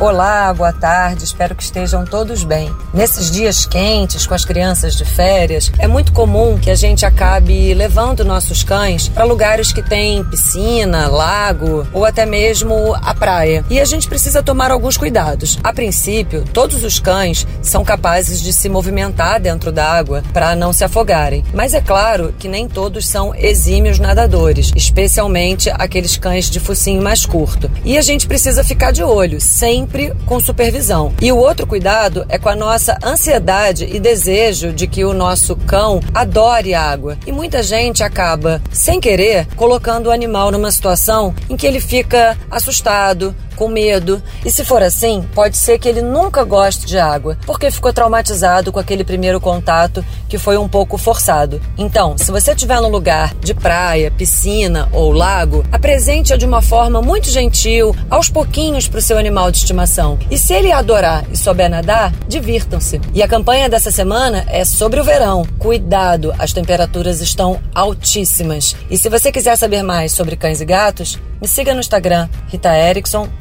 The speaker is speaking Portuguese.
Olá, boa tarde, espero que estejam todos bem. Nesses dias quentes, com as crianças de férias, é muito comum que a gente acabe levando nossos cães para lugares que tem piscina, lago ou até mesmo a praia. E a gente precisa tomar alguns cuidados. A princípio, todos os cães são capazes de se movimentar dentro da água para não se afogarem. Mas é claro que nem todos são exímios nadadores, especialmente aqueles cães de focinho mais curto. E a gente precisa ficar de olho, sempre sempre com supervisão. E o outro cuidado é com a nossa ansiedade e desejo de que o nosso cão adore água. E muita gente acaba, sem querer, colocando o animal numa situação em que ele fica assustado, com medo. E se for assim, pode ser que ele nunca goste de água, porque ficou traumatizado com aquele primeiro contato que foi um pouco forçado. Então, se você estiver no lugar de praia, piscina ou lago, apresente-a de uma forma muito gentil, aos pouquinhos para o seu animal de estimação. E se ele adorar e souber nadar, divirtam-se. E a campanha dessa semana é sobre o verão. Cuidado, as temperaturas estão altíssimas. E se você quiser saber mais sobre cães e gatos, me siga no Instagram,